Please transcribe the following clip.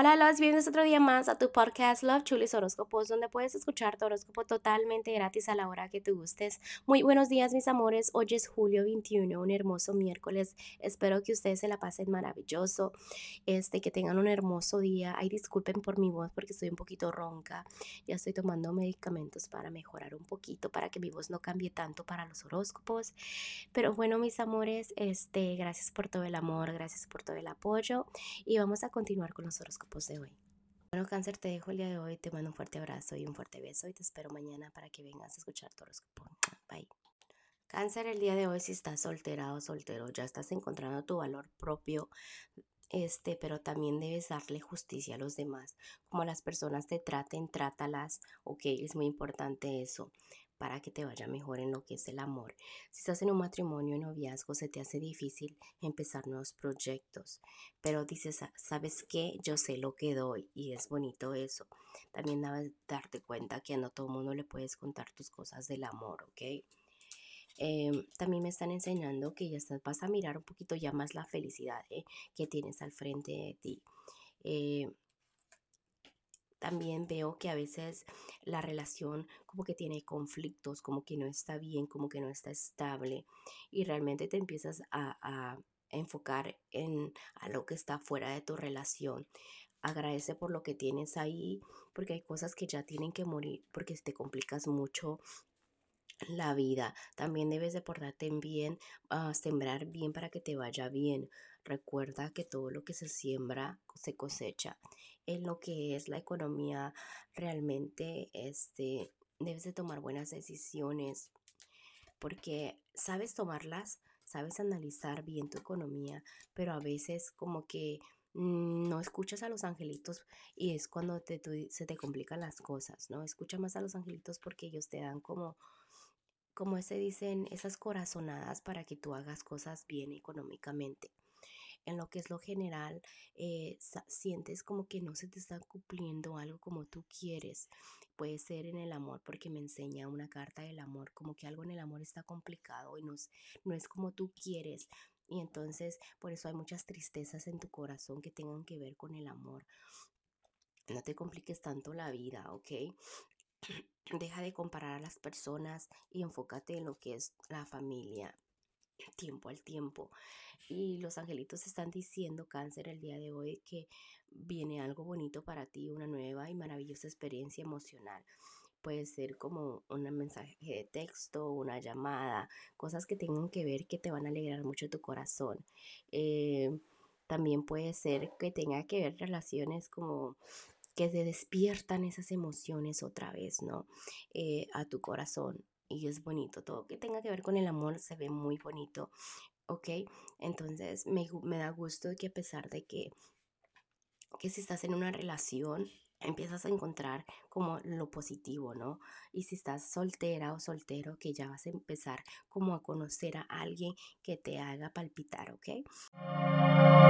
Hola, los bienvenidos otro día más a tu podcast Love Chulis Horóscopos, donde puedes escuchar tu horóscopo totalmente gratis a la hora que te gustes. Muy buenos días, mis amores. Hoy es julio 21, un hermoso miércoles. Espero que ustedes se la pasen maravilloso, este, que tengan un hermoso día. Ay, disculpen por mi voz porque estoy un poquito ronca. Ya estoy tomando medicamentos para mejorar un poquito, para que mi voz no cambie tanto para los horóscopos. Pero bueno, mis amores, este, gracias por todo el amor, gracias por todo el apoyo y vamos a continuar con los horóscopos de hoy. Bueno, cáncer, te dejo el día de hoy, te mando un fuerte abrazo y un fuerte beso y te espero mañana para que vengas a escuchar tu horóscopo. Bye. Cáncer, el día de hoy si estás soltera o soltero, ya estás encontrando tu valor propio, este, pero también debes darle justicia a los demás. Como las personas te traten, trátalas, ok, es muy importante eso para que te vaya mejor en lo que es el amor. Si estás en un matrimonio, en noviazgo, se te hace difícil empezar nuevos proyectos, pero dices, ¿sabes qué? Yo sé lo que doy y es bonito eso. También debes darte cuenta que a no todo el mundo le puedes contar tus cosas del amor, ¿ok? Em, también me están enseñando que ya vas a mirar un poquito ya más la felicidad ¿eh? que tienes al frente de ti. Eh, también veo que a veces la relación como que tiene conflictos, como que no está bien, como que no está estable y realmente te empiezas a, enfocar en a lo que está fuera de tu relación. Agradece por lo que tienes ahí, porque hay cosas que ya tienen que morir, porque te complicas mucho la vida. También debes de portarte bien, uh, sembrar bien para que te vaya bien. Recuerda que todo lo que se siembra se cosecha. En lo que es la economía, realmente este, debes de tomar buenas decisiones porque sabes tomarlas, sabes analizar bien tu economía, pero a veces como que mm, no escuchas a los angelitos y es cuando te, se te complican las cosas, ¿no? Escucha más a los angelitos porque ellos te dan como como se dicen, esas corazonadas para que tú hagas cosas bien económicamente. En lo que es lo general, eh, sientes como que no se te está cumpliendo algo como tú quieres. Puede ser en el amor, porque me enseña una carta del amor, como que algo en el amor está complicado y no es, no es como tú quieres. Y entonces, por eso hay muchas tristezas en tu corazón que tengan que ver con el amor. No te compliques tanto la vida, ¿ok? Deja de comparar a las personas y enfócate en lo que es la familia, tiempo al tiempo. Y los angelitos están diciendo, cáncer, el día de hoy que viene algo bonito para ti, una nueva y maravillosa experiencia emocional. Puede ser como un mensaje de texto, una llamada, cosas que tengan que ver que te van a alegrar mucho tu corazón. Eh, también puede ser que tenga que ver relaciones como que se despiertan esas emociones otra vez, ¿no? Eh, a tu corazón. Y es bonito, todo que tenga que ver con el amor se ve muy bonito, ¿ok? Entonces me, da gusto que a pesar de que, que si estás en una relación, empiezas a encontrar como lo positivo, ¿no? Y si estás soltera o soltero, que ya vas a empezar como a conocer a alguien que te haga palpitar, ¿ok?